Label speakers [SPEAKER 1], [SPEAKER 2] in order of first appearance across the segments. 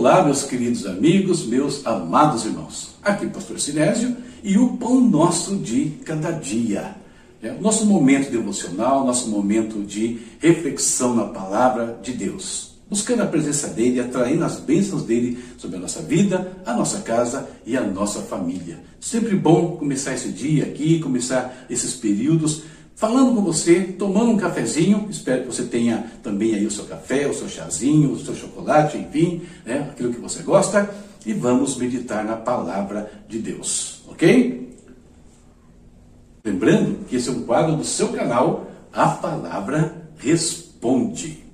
[SPEAKER 1] Olá, meus queridos amigos, meus amados irmãos. Aqui o Pastor Sinésio e o pão nosso de cada dia. É nosso momento devocional, nosso momento de reflexão na palavra de Deus. Buscando a presença dele, atraindo as bênçãos dele sobre a nossa vida, a nossa casa e a nossa família. Sempre bom começar esse dia aqui, começar esses períodos falando com você, tomando um cafezinho. Espero que você tenha também aí o seu café, o seu chazinho, o seu chocolate, enfim, né, aquilo que você gosta. E vamos meditar na palavra de Deus, ok? Lembrando que esse é um quadro do seu canal, A Palavra Responde.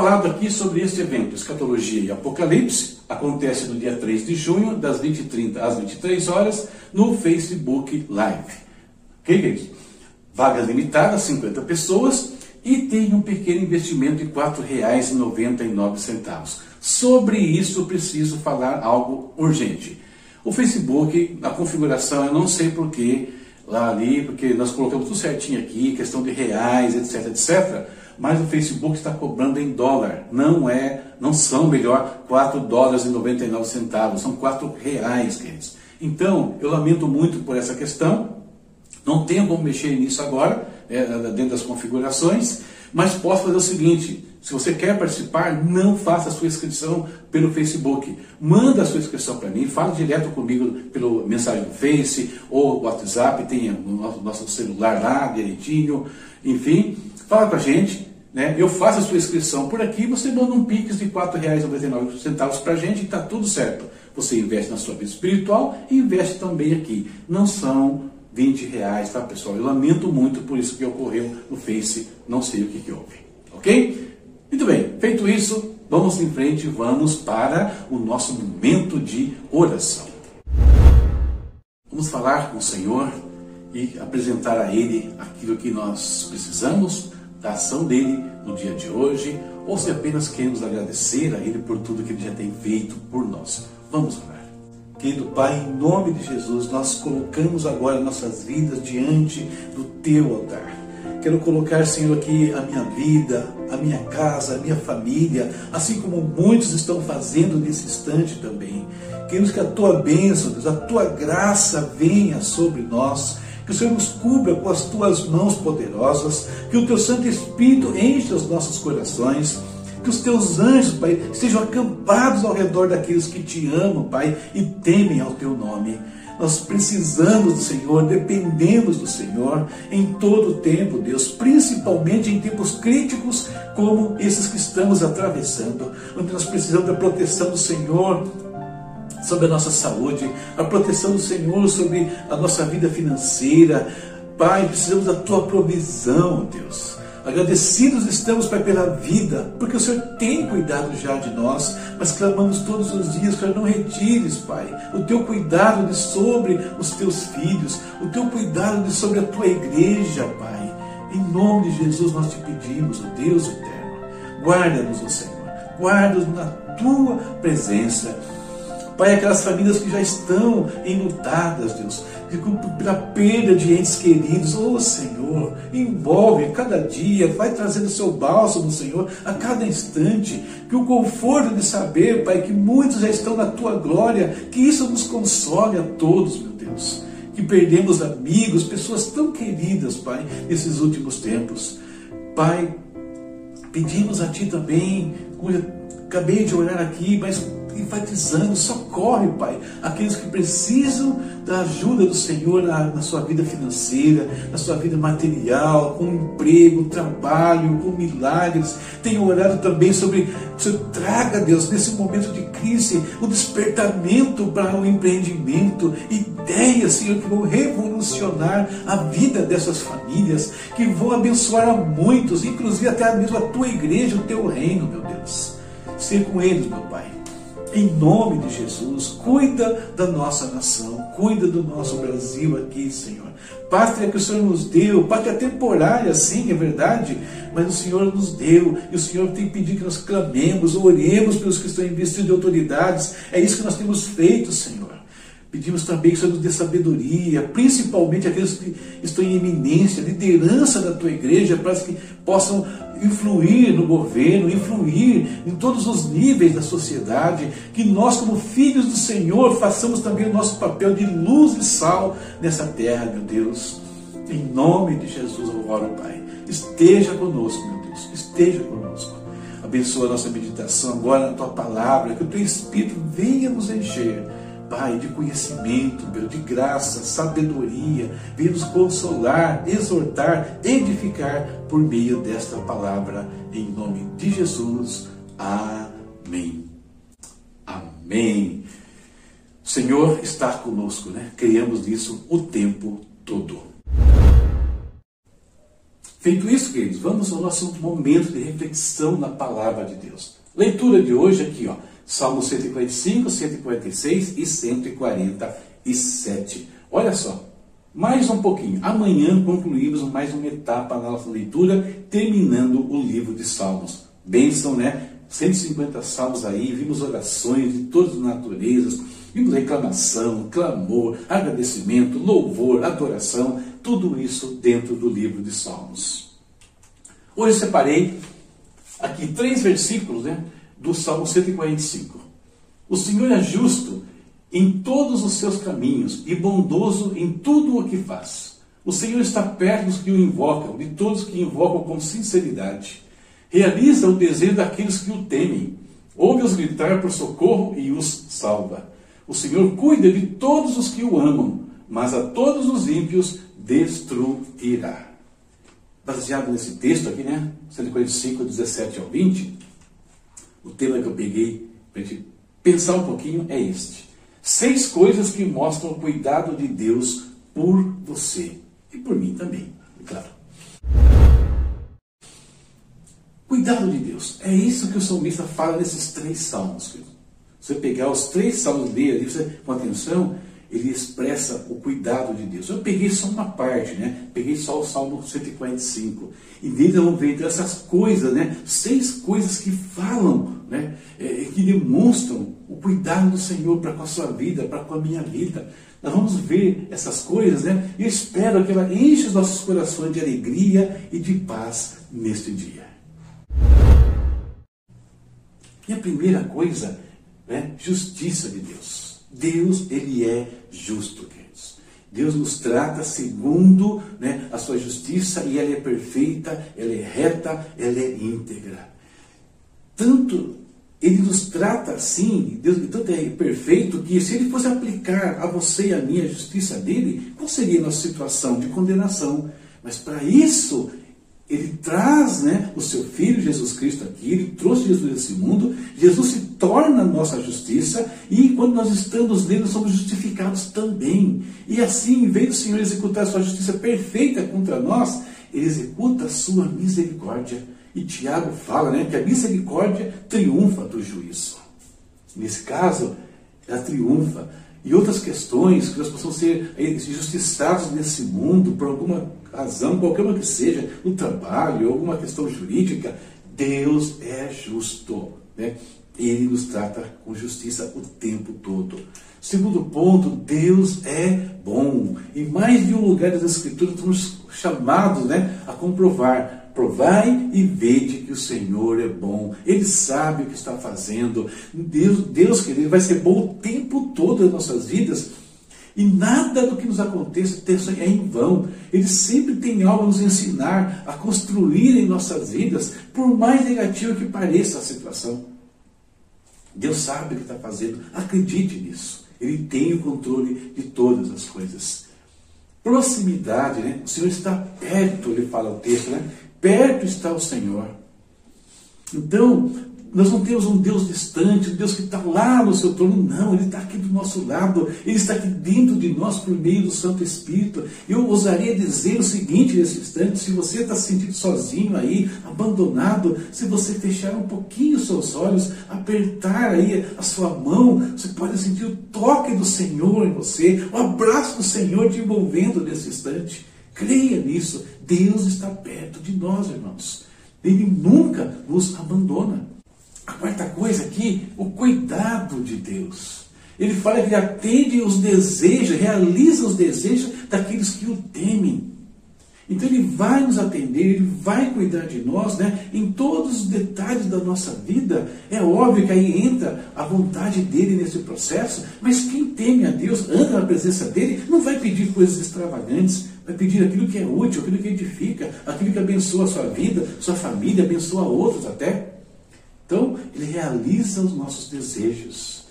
[SPEAKER 1] Falado aqui sobre este evento, Escatologia e Apocalipse, acontece no dia 3 de junho, das 20h30 às 23 horas, no Facebook Live. Ok, queridos? Vagas limitadas, 50 pessoas, e tem um pequeno investimento de R$ 4,99. Sobre isso, preciso falar algo urgente. O Facebook, a configuração, eu não sei porquê, lá ali, porque nós colocamos tudo certinho aqui, questão de reais, etc, etc mas o Facebook está cobrando em dólar. Não é, não são melhor 4 dólares e 99 centavos, são 4 reais, queridos. Então, eu lamento muito por essa questão. Não tenho como mexer nisso agora, é, dentro das configurações, mas posso fazer o seguinte: se você quer participar, não faça a sua inscrição pelo Facebook. Manda a sua inscrição para mim, fala direto comigo pelo mensagem do Face ou WhatsApp, tem o nosso celular lá direitinho. Enfim, fala com a gente né? Eu faço a sua inscrição por aqui, você manda um Pix de R$ 4,99 para a gente e está tudo certo. Você investe na sua vida espiritual e investe também aqui. Não são 20 reais, tá pessoal? Eu lamento muito por isso que ocorreu no Face, não sei o que, que houve. Ok? Muito bem, feito isso, vamos em frente, vamos para o nosso momento de oração. Vamos falar com o Senhor e apresentar a Ele aquilo que nós precisamos da ação dele no dia de hoje, ou se apenas queremos agradecer a ele por tudo que ele já tem feito por nós. Vamos orar. Querido Pai, em nome de Jesus, nós colocamos agora nossas vidas diante do teu altar. Quero colocar, Senhor, aqui a minha vida, a minha casa, a minha família, assim como muitos estão fazendo nesse instante também. Queremos que a tua bênção, Deus, a tua graça venha sobre nós que o Senhor nos cubra com as tuas mãos poderosas, que o teu Santo Espírito enche os nossos corações, que os teus anjos, Pai, estejam acampados ao redor daqueles que te amam, Pai, e temem ao teu nome. Nós precisamos do Senhor, dependemos do Senhor em todo o tempo, Deus, principalmente em tempos críticos como esses que estamos atravessando, onde nós precisamos da proteção do Senhor, sobre a nossa saúde, a proteção do Senhor sobre a nossa vida financeira. Pai, precisamos da tua provisão, Deus. Agradecidos estamos, Pai, pela vida, porque o Senhor tem cuidado já de nós, mas clamamos todos os dias, Pai, não retires, Pai, o teu cuidado de sobre os teus filhos, o teu cuidado de sobre a tua igreja, Pai. Em nome de Jesus nós te pedimos, ó Deus eterno, guarda-nos, ó Senhor, guarda-nos na tua presença Pai, aquelas famílias que já estão enlutadas, Deus, pela perda de entes queridos, oh Senhor, envolve cada dia, vai trazendo o seu bálsamo, Senhor, a cada instante, que o conforto de saber, Pai, que muitos já estão na tua glória, que isso nos console a todos, meu Deus, que perdemos amigos, pessoas tão queridas, Pai, nesses últimos tempos. Pai, pedimos a Ti também, acabei de orar aqui, mas enfatizando, socorre, Pai, aqueles que precisam da ajuda do Senhor na, na, sua vida financeira, na sua vida material, com emprego, trabalho, com milagres. Tenho orado também sobre, Senhor traga, Deus, nesse momento de crise, o despertamento para o empreendimento, ideias, Senhor, que vão revolucionar a vida dessas famílias, que vão abençoar a muitos, inclusive até mesmo a tua igreja, o teu reino, meu Deus. Ser com eles, meu Pai Em nome de Jesus, cuida da nossa nação, cuida do nosso Brasil aqui, Senhor. Pátria que o Senhor nos deu, pátria temporária, sim, é verdade, mas o Senhor nos deu, e o Senhor tem pedido que nós clamemos, oremos pelos que estão investidos de autoridades, é isso que nós temos feito, Senhor. Pedimos também que o Senhor nos dê sabedoria, principalmente aqueles que estão em eminência, liderança da tua igreja, para que possam influir no governo, influir em todos os níveis da sociedade, que nós, como filhos do Senhor, façamos também o nosso papel de luz e sal nessa terra, meu Deus. Em nome de Jesus eu oro, Pai. Esteja conosco, meu Deus, esteja conosco. Abençoa a nossa meditação agora na tua palavra, que o teu Espírito venha nos encher Pai, de conhecimento, meu, de graça, sabedoria, venha nos consolar, exortar, edificar por meio desta palavra, em nome de Jesus. Amém. Amém. O Senhor está conosco, né? Criamos nisso o tempo todo. Feito isso, queridos, vamos ao nosso momento de reflexão na palavra de Deus. Leitura de hoje aqui, ó. Salmo 145, 146 e 147. Olha só, mais um pouquinho. Amanhã concluímos mais uma etapa na nossa leitura, terminando o livro de Salmos. Bênção, né? 150 salmos aí, vimos orações de todas as naturezas, vimos reclamação, clamor, agradecimento, louvor, adoração, tudo isso dentro do livro de Salmos. Hoje separei aqui três versículos, né? Do Salmo 145. O Senhor é justo em todos os seus caminhos e bondoso em tudo o que faz. O Senhor está perto dos que o invocam, de todos que invocam com sinceridade. Realiza o desejo daqueles que o temem. Ouve-os gritar por socorro e os salva. O Senhor cuida de todos os que o amam, mas a todos os ímpios destruirá. Baseado nesse texto aqui, né? 145, 17 ao 20, o tema que eu peguei para gente pensar um pouquinho é este. Seis coisas que mostram o cuidado de Deus por você e por mim também, é claro. Cuidado de Deus. É isso que o salmista fala nesses três salmos. Você pegar os três salmos dele, você, com atenção, ele expressa o cuidado de Deus. Eu peguei só uma parte, né? Peguei só o Salmo 145. E nele vamos ver então, essas coisas, né? Seis coisas que falam, né? É, que demonstram o cuidado do Senhor para com a sua vida, para com a minha vida. Nós vamos ver essas coisas, né? E eu espero que ela enche os nossos corações de alegria e de paz neste dia. E a primeira coisa, né? Justiça de Deus. Deus, ele é justo, queridos. Deus nos trata segundo né, a sua justiça e ela é perfeita, ela é reta, ela é íntegra. Tanto ele nos trata assim, Deus tanto é perfeito que se ele fosse aplicar a você e a mim a justiça dele, qual seria a nossa situação de condenação? Mas para isso ele traz né, o seu Filho Jesus Cristo aqui, ele trouxe Jesus nesse mundo, Jesus se torna nossa justiça, e quando nós estamos nele, somos justificados também. E assim, em vez do Senhor executar a sua justiça perfeita contra nós, ele executa a sua misericórdia. E Tiago fala né, que a misericórdia triunfa do juízo. Nesse caso, ela triunfa. E outras questões que nós possamos ser injustiçados nesse mundo por alguma razão, qualquer uma que seja, no trabalho, alguma questão jurídica, Deus é justo. Né? Ele nos trata com justiça o tempo todo. Segundo ponto, Deus é bom. Em mais de um lugar das Escrituras, estamos chamados né, a comprovar. Provai e vede que o Senhor é bom. Ele sabe o que está fazendo. Deus, Deus querido, vai ser bom o tempo todo nas nossas vidas e nada do que nos aconteça é em vão. Ele sempre tem algo a nos ensinar, a construir em nossas vidas, por mais negativa que pareça a situação. Deus sabe o que está fazendo, acredite nisso. Ele tem o controle de todas as coisas. Proximidade, né? O Senhor está perto, ele fala o texto, né? Perto está o Senhor. Então, nós não temos um Deus distante, um Deus que está lá no seu trono, não, Ele está aqui do nosso lado, Ele está aqui dentro de nós por meio do Santo Espírito. Eu ousaria dizer o seguinte nesse instante: se você está se sentindo sozinho aí, abandonado, se você fechar um pouquinho os seus olhos, apertar aí a sua mão, você pode sentir o toque do Senhor em você, o abraço do Senhor te envolvendo nesse instante. Creia nisso, Deus está perto de nós, irmãos. Ele nunca nos abandona. A quarta coisa aqui, o cuidado de Deus. Ele fala que atende os desejos, realiza os desejos daqueles que o temem. Então ele vai nos atender, ele vai cuidar de nós, né? Em todos os detalhes da nossa vida. É óbvio que aí entra a vontade dele nesse processo, mas quem teme a Deus, anda na presença dele, não vai pedir coisas extravagantes, pedir aquilo que é útil, aquilo que edifica, aquilo que abençoa a sua vida, sua família, abençoa outros até. Então, ele realiza os nossos desejos.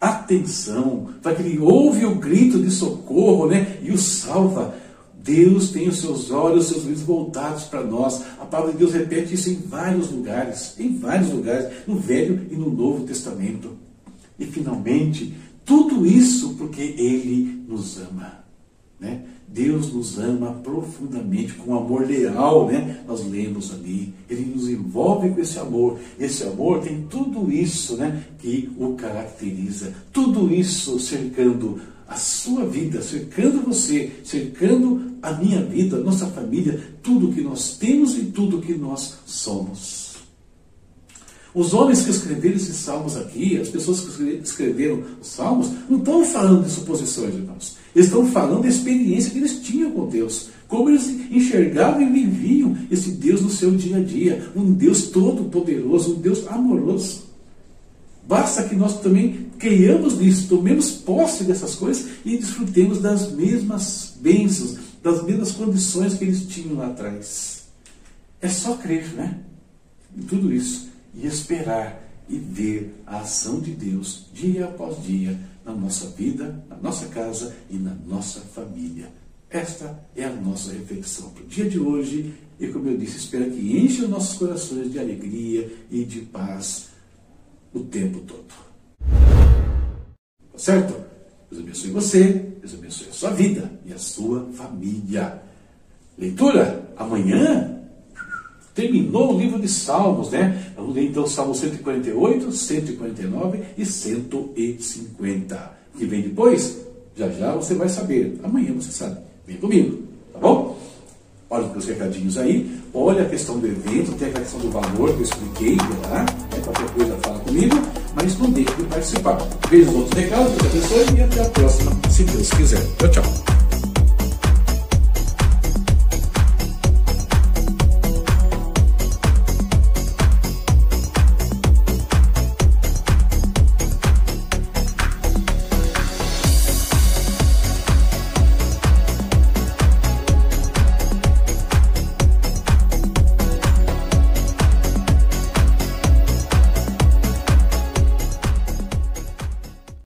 [SPEAKER 1] Atenção, para que ele ouve o grito de socorro né, e o salva. Deus tem os seus olhos, os seus olhos voltados para nós. A palavra de Deus repete isso em vários lugares, em vários lugares, no Velho e no Novo Testamento. E finalmente, tudo isso porque Ele nos ama. Né? Deus nos ama profundamente, com amor leal, né? Nós lemos ali. Ele nos envolve com esse amor. Esse amor tem tudo isso, né? Que o caracteriza. Tudo isso cercando a sua vida, cercando você, cercando a minha vida, nossa família, tudo que nós temos e tudo que nós somos. Os homens que escreveram esses salmos aqui, as pessoas que escreveram os salmos, não estão falando de suposições, irmãos. Eles estão falando da experiência que eles tinham com Deus. Como eles enxergavam e viviam esse Deus no seu dia a dia. Um Deus todo-poderoso, um Deus amoroso. Basta que nós também creiamos nisso, tomemos posse dessas coisas e desfrutemos das mesmas bênçãos, das mesmas condições que eles tinham lá atrás. É só crer, né? Em tudo isso e esperar e ver a ação de Deus dia após dia na nossa vida, na nossa casa e na nossa família. Esta é a nossa reflexão para o dia de hoje e, como eu disse, espero que enche os nossos corações de alegria e de paz o tempo todo. Tá certo? Deus abençoe você, Deus abençoe a sua vida e a sua família. Leitura amanhã terminou o livro de Salmos, né? Vamos ler então Salmo 148, 149 e 150. O que vem depois? Já já você vai saber. Amanhã você sabe. Vem comigo, tá bom? Olha os recadinhos aí. Olha a questão do evento, tem a questão do valor que eu expliquei, tá? Qualquer coisa fala comigo, mas não deixe de participar. Veja os outros recados, Deus abençoe e até a próxima, se Deus quiser. Tchau, tchau.